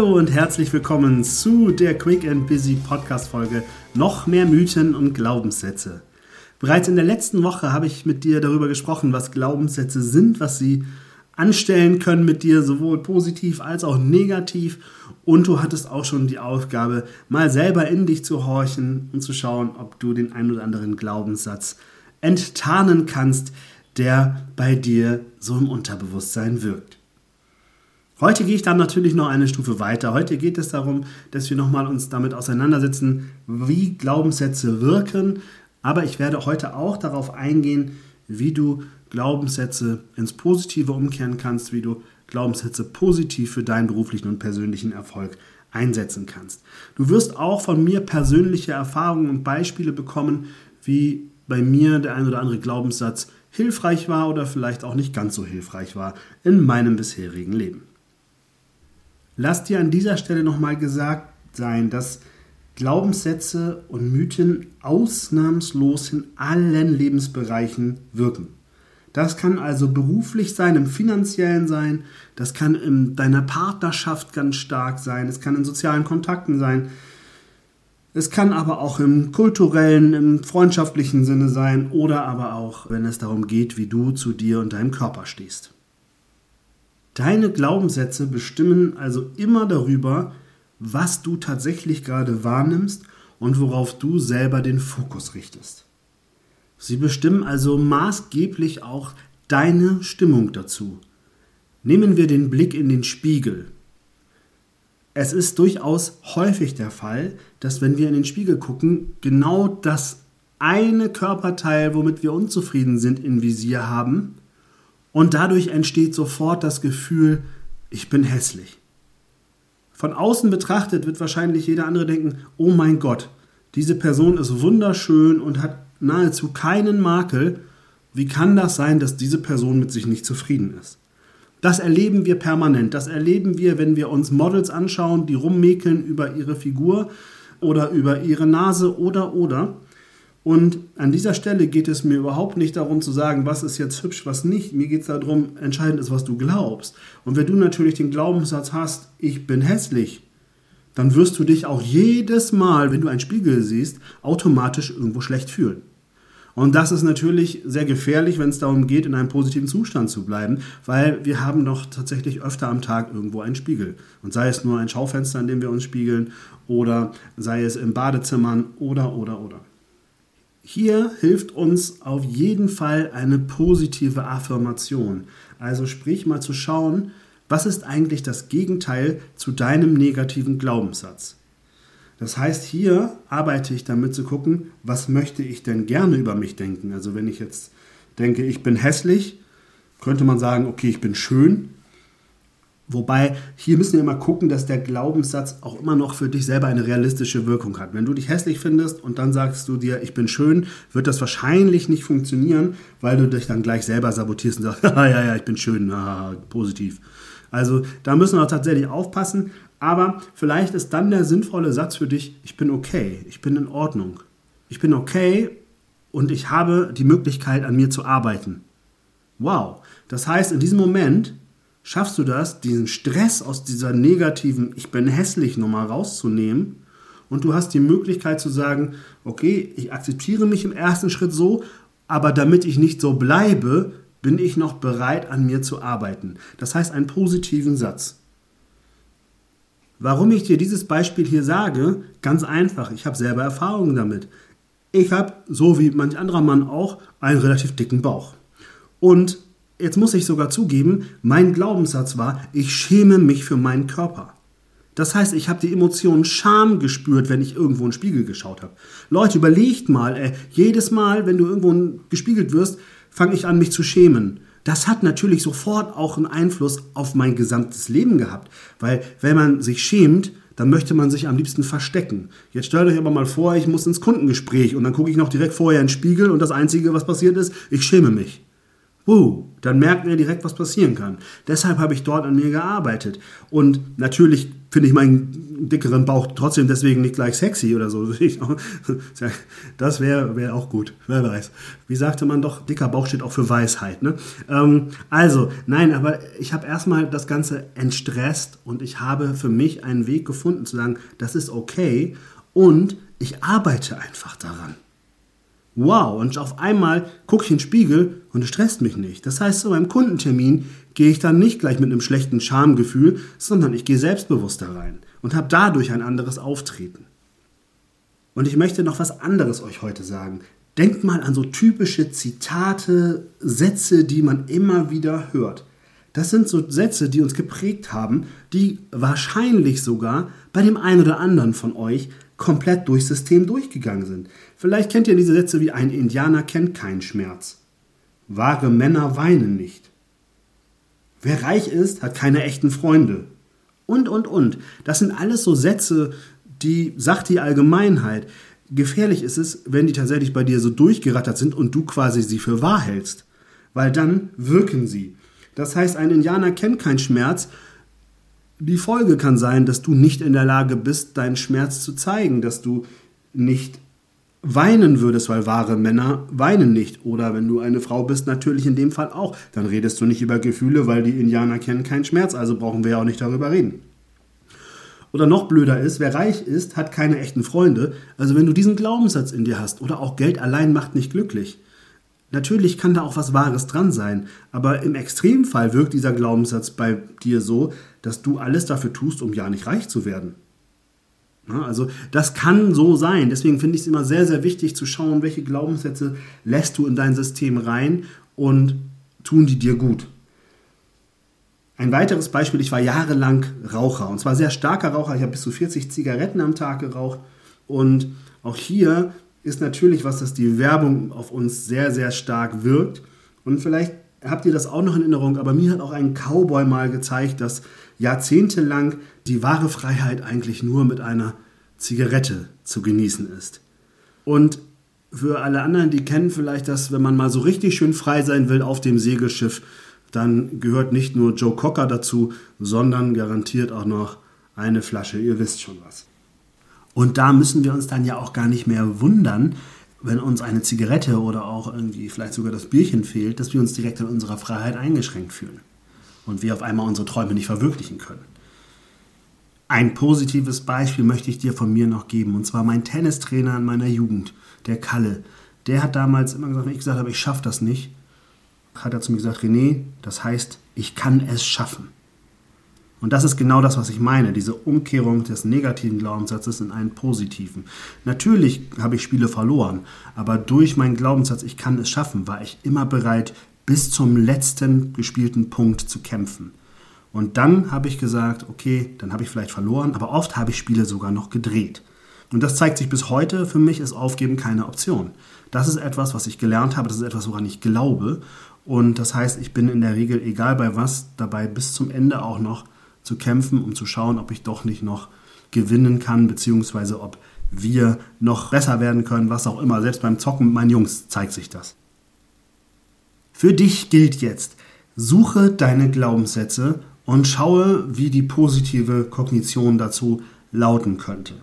Hallo und herzlich willkommen zu der Quick and Busy Podcast Folge Noch mehr Mythen und Glaubenssätze. Bereits in der letzten Woche habe ich mit dir darüber gesprochen, was Glaubenssätze sind, was sie anstellen können mit dir, sowohl positiv als auch negativ. Und du hattest auch schon die Aufgabe, mal selber in dich zu horchen und zu schauen, ob du den ein oder anderen Glaubenssatz enttarnen kannst, der bei dir so im Unterbewusstsein wirkt. Heute gehe ich dann natürlich noch eine Stufe weiter. Heute geht es darum, dass wir nochmal uns damit auseinandersetzen, wie Glaubenssätze wirken. Aber ich werde heute auch darauf eingehen, wie du Glaubenssätze ins Positive umkehren kannst, wie du Glaubenssätze positiv für deinen beruflichen und persönlichen Erfolg einsetzen kannst. Du wirst auch von mir persönliche Erfahrungen und Beispiele bekommen, wie bei mir der ein oder andere Glaubenssatz hilfreich war oder vielleicht auch nicht ganz so hilfreich war in meinem bisherigen Leben. Lass dir an dieser Stelle nochmal gesagt sein, dass Glaubenssätze und Mythen ausnahmslos in allen Lebensbereichen wirken. Das kann also beruflich sein, im finanziellen sein, das kann in deiner Partnerschaft ganz stark sein, es kann in sozialen Kontakten sein, es kann aber auch im kulturellen, im freundschaftlichen Sinne sein oder aber auch, wenn es darum geht, wie du zu dir und deinem Körper stehst. Deine Glaubenssätze bestimmen also immer darüber, was du tatsächlich gerade wahrnimmst und worauf du selber den Fokus richtest. Sie bestimmen also maßgeblich auch deine Stimmung dazu. Nehmen wir den Blick in den Spiegel. Es ist durchaus häufig der Fall, dass wenn wir in den Spiegel gucken, genau das eine Körperteil, womit wir unzufrieden sind, in Visier haben und dadurch entsteht sofort das Gefühl, ich bin hässlich. Von außen betrachtet wird wahrscheinlich jeder andere denken, oh mein Gott, diese Person ist wunderschön und hat nahezu keinen Makel. Wie kann das sein, dass diese Person mit sich nicht zufrieden ist? Das erleben wir permanent. Das erleben wir, wenn wir uns Models anschauen, die rummäkeln über ihre Figur oder über ihre Nase oder oder. Und an dieser Stelle geht es mir überhaupt nicht darum zu sagen, was ist jetzt hübsch, was nicht. Mir geht es darum, entscheidend ist, was du glaubst. Und wenn du natürlich den Glaubenssatz hast, ich bin hässlich, dann wirst du dich auch jedes Mal, wenn du einen Spiegel siehst, automatisch irgendwo schlecht fühlen. Und das ist natürlich sehr gefährlich, wenn es darum geht, in einem positiven Zustand zu bleiben, weil wir haben doch tatsächlich öfter am Tag irgendwo einen Spiegel. Und sei es nur ein Schaufenster, in dem wir uns spiegeln, oder sei es im Badezimmern, oder, oder, oder. Hier hilft uns auf jeden Fall eine positive Affirmation. Also sprich mal zu schauen, was ist eigentlich das Gegenteil zu deinem negativen Glaubenssatz. Das heißt, hier arbeite ich damit zu gucken, was möchte ich denn gerne über mich denken. Also wenn ich jetzt denke, ich bin hässlich, könnte man sagen, okay, ich bin schön. Wobei, hier müssen wir immer gucken, dass der Glaubenssatz auch immer noch für dich selber eine realistische Wirkung hat. Wenn du dich hässlich findest und dann sagst du dir, ich bin schön, wird das wahrscheinlich nicht funktionieren, weil du dich dann gleich selber sabotierst und sagst, ja, ja, ich bin schön, positiv. Also da müssen wir tatsächlich aufpassen. Aber vielleicht ist dann der sinnvolle Satz für dich, ich bin okay, ich bin in Ordnung. Ich bin okay und ich habe die Möglichkeit, an mir zu arbeiten. Wow. Das heißt, in diesem Moment schaffst du das, diesen Stress aus dieser negativen Ich bin hässlich Nummer rauszunehmen und du hast die Möglichkeit zu sagen, okay, ich akzeptiere mich im ersten Schritt so, aber damit ich nicht so bleibe, bin ich noch bereit, an mir zu arbeiten. Das heißt einen positiven Satz. Warum ich dir dieses Beispiel hier sage, ganz einfach, ich habe selber Erfahrungen damit. Ich habe, so wie manch anderer Mann auch, einen relativ dicken Bauch. Und jetzt muss ich sogar zugeben, mein Glaubenssatz war, ich schäme mich für meinen Körper. Das heißt, ich habe die Emotion Scham gespürt, wenn ich irgendwo in den Spiegel geschaut habe. Leute, überlegt mal, ey, jedes Mal, wenn du irgendwo gespiegelt wirst, fange ich an, mich zu schämen. Das hat natürlich sofort auch einen Einfluss auf mein gesamtes Leben gehabt. Weil wenn man sich schämt, dann möchte man sich am liebsten verstecken. Jetzt stellt euch aber mal vor, ich muss ins Kundengespräch und dann gucke ich noch direkt vorher in den Spiegel und das Einzige, was passiert ist, ich schäme mich. Uh, dann merkt ihr direkt, was passieren kann. Deshalb habe ich dort an mir gearbeitet. Und natürlich finde ich meinen dickeren Bauch trotzdem deswegen nicht gleich sexy oder so. Das wäre wär auch gut, wer weiß. Wie sagte man doch, dicker Bauch steht auch für Weisheit. Ne? Ähm, also, nein, aber ich habe erstmal das Ganze entstresst und ich habe für mich einen Weg gefunden zu sagen, das ist okay und ich arbeite einfach daran. Wow, und auf einmal gucke ich in den Spiegel und es stresst mich nicht. Das heißt, so beim Kundentermin gehe ich dann nicht gleich mit einem schlechten Schamgefühl, sondern ich gehe selbstbewusster rein und habe dadurch ein anderes Auftreten. Und ich möchte noch was anderes euch heute sagen. Denkt mal an so typische Zitate, Sätze, die man immer wieder hört. Das sind so Sätze, die uns geprägt haben, die wahrscheinlich sogar bei dem einen oder anderen von euch komplett durchs System durchgegangen sind. Vielleicht kennt ihr diese Sätze wie ein Indianer kennt keinen Schmerz. Wahre Männer weinen nicht. Wer reich ist, hat keine echten Freunde. Und, und, und. Das sind alles so Sätze, die sagt die Allgemeinheit. Gefährlich ist es, wenn die tatsächlich bei dir so durchgerattert sind und du quasi sie für wahr hältst. Weil dann wirken sie. Das heißt, ein Indianer kennt keinen Schmerz. Die Folge kann sein, dass du nicht in der Lage bist, deinen Schmerz zu zeigen, dass du nicht weinen würdest, weil wahre Männer weinen nicht. Oder wenn du eine Frau bist, natürlich in dem Fall auch. Dann redest du nicht über Gefühle, weil die Indianer kennen keinen Schmerz, also brauchen wir ja auch nicht darüber reden. Oder noch blöder ist, wer reich ist, hat keine echten Freunde. Also wenn du diesen Glaubenssatz in dir hast oder auch Geld allein macht nicht glücklich. Natürlich kann da auch was Wahres dran sein, aber im Extremfall wirkt dieser Glaubenssatz bei dir so, dass du alles dafür tust, um ja nicht reich zu werden. Also das kann so sein. Deswegen finde ich es immer sehr, sehr wichtig zu schauen, welche Glaubenssätze lässt du in dein System rein und tun die dir gut. Ein weiteres Beispiel, ich war jahrelang Raucher und zwar sehr starker Raucher. Ich habe bis zu 40 Zigaretten am Tag geraucht und auch hier ist natürlich was, dass die Werbung auf uns sehr, sehr stark wirkt und vielleicht habt ihr das auch noch in Erinnerung, aber mir hat auch ein Cowboy mal gezeigt, dass jahrzehntelang die wahre Freiheit eigentlich nur mit einer Zigarette zu genießen ist. Und für alle anderen, die kennen vielleicht das, wenn man mal so richtig schön frei sein will auf dem Segelschiff, dann gehört nicht nur Joe Cocker dazu, sondern garantiert auch noch eine Flasche, ihr wisst schon was. Und da müssen wir uns dann ja auch gar nicht mehr wundern, wenn uns eine Zigarette oder auch irgendwie vielleicht sogar das Bierchen fehlt, dass wir uns direkt in unserer Freiheit eingeschränkt fühlen und wir auf einmal unsere Träume nicht verwirklichen können. Ein positives Beispiel möchte ich dir von mir noch geben, und zwar mein Tennistrainer in meiner Jugend, der Kalle. Der hat damals immer gesagt, wenn ich gesagt habe, ich schaffe das nicht, hat er zu mir gesagt, René, das heißt, ich kann es schaffen. Und das ist genau das, was ich meine, diese Umkehrung des negativen Glaubenssatzes in einen positiven. Natürlich habe ich Spiele verloren, aber durch meinen Glaubenssatz, ich kann es schaffen, war ich immer bereit, bis zum letzten gespielten Punkt zu kämpfen. Und dann habe ich gesagt, okay, dann habe ich vielleicht verloren, aber oft habe ich Spiele sogar noch gedreht. Und das zeigt sich bis heute, für mich ist Aufgeben keine Option. Das ist etwas, was ich gelernt habe, das ist etwas, woran ich glaube. Und das heißt, ich bin in der Regel, egal bei was, dabei bis zum Ende auch noch zu kämpfen, um zu schauen, ob ich doch nicht noch gewinnen kann, beziehungsweise ob wir noch besser werden können, was auch immer. Selbst beim Zocken mit meinen Jungs zeigt sich das. Für dich gilt jetzt, suche deine Glaubenssätze und schaue, wie die positive Kognition dazu lauten könnte.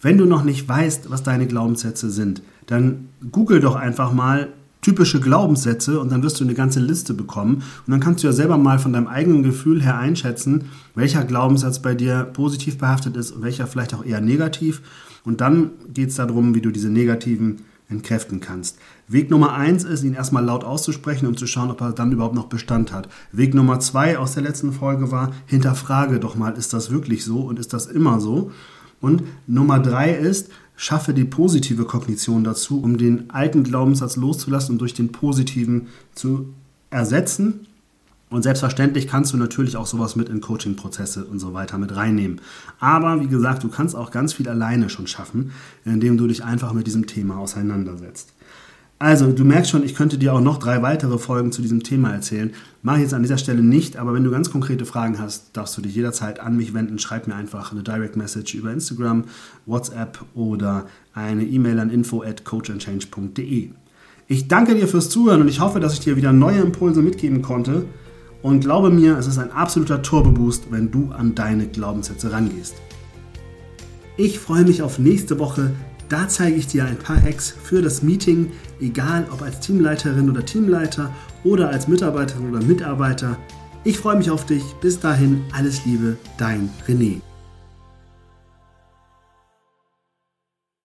Wenn du noch nicht weißt, was deine Glaubenssätze sind, dann google doch einfach mal typische Glaubenssätze und dann wirst du eine ganze Liste bekommen. Und dann kannst du ja selber mal von deinem eigenen Gefühl her einschätzen, welcher Glaubenssatz bei dir positiv behaftet ist und welcher vielleicht auch eher negativ. Und dann geht es darum, wie du diese negativen entkräften kannst. Weg Nummer eins ist, ihn erstmal laut auszusprechen, um zu schauen, ob er dann überhaupt noch Bestand hat. Weg Nummer zwei aus der letzten Folge war, hinterfrage doch mal, ist das wirklich so und ist das immer so? Und Nummer drei ist, schaffe die positive Kognition dazu, um den alten Glaubenssatz loszulassen und durch den positiven zu ersetzen. Und selbstverständlich kannst du natürlich auch sowas mit in Coaching-Prozesse und so weiter mit reinnehmen. Aber wie gesagt, du kannst auch ganz viel alleine schon schaffen, indem du dich einfach mit diesem Thema auseinandersetzt. Also, du merkst schon, ich könnte dir auch noch drei weitere Folgen zu diesem Thema erzählen. Mache ich jetzt an dieser Stelle nicht, aber wenn du ganz konkrete Fragen hast, darfst du dich jederzeit an mich wenden. Schreib mir einfach eine Direct Message über Instagram, WhatsApp oder eine E-Mail an info at coachandchange.de. Ich danke dir fürs Zuhören und ich hoffe, dass ich dir wieder neue Impulse mitgeben konnte. Und glaube mir, es ist ein absoluter Turboboost, wenn du an deine Glaubenssätze rangehst. Ich freue mich auf nächste Woche. Da zeige ich dir ein paar Hacks für das Meeting, egal ob als Teamleiterin oder Teamleiter oder als Mitarbeiterin oder Mitarbeiter. Ich freue mich auf dich. Bis dahin, alles Liebe, dein René.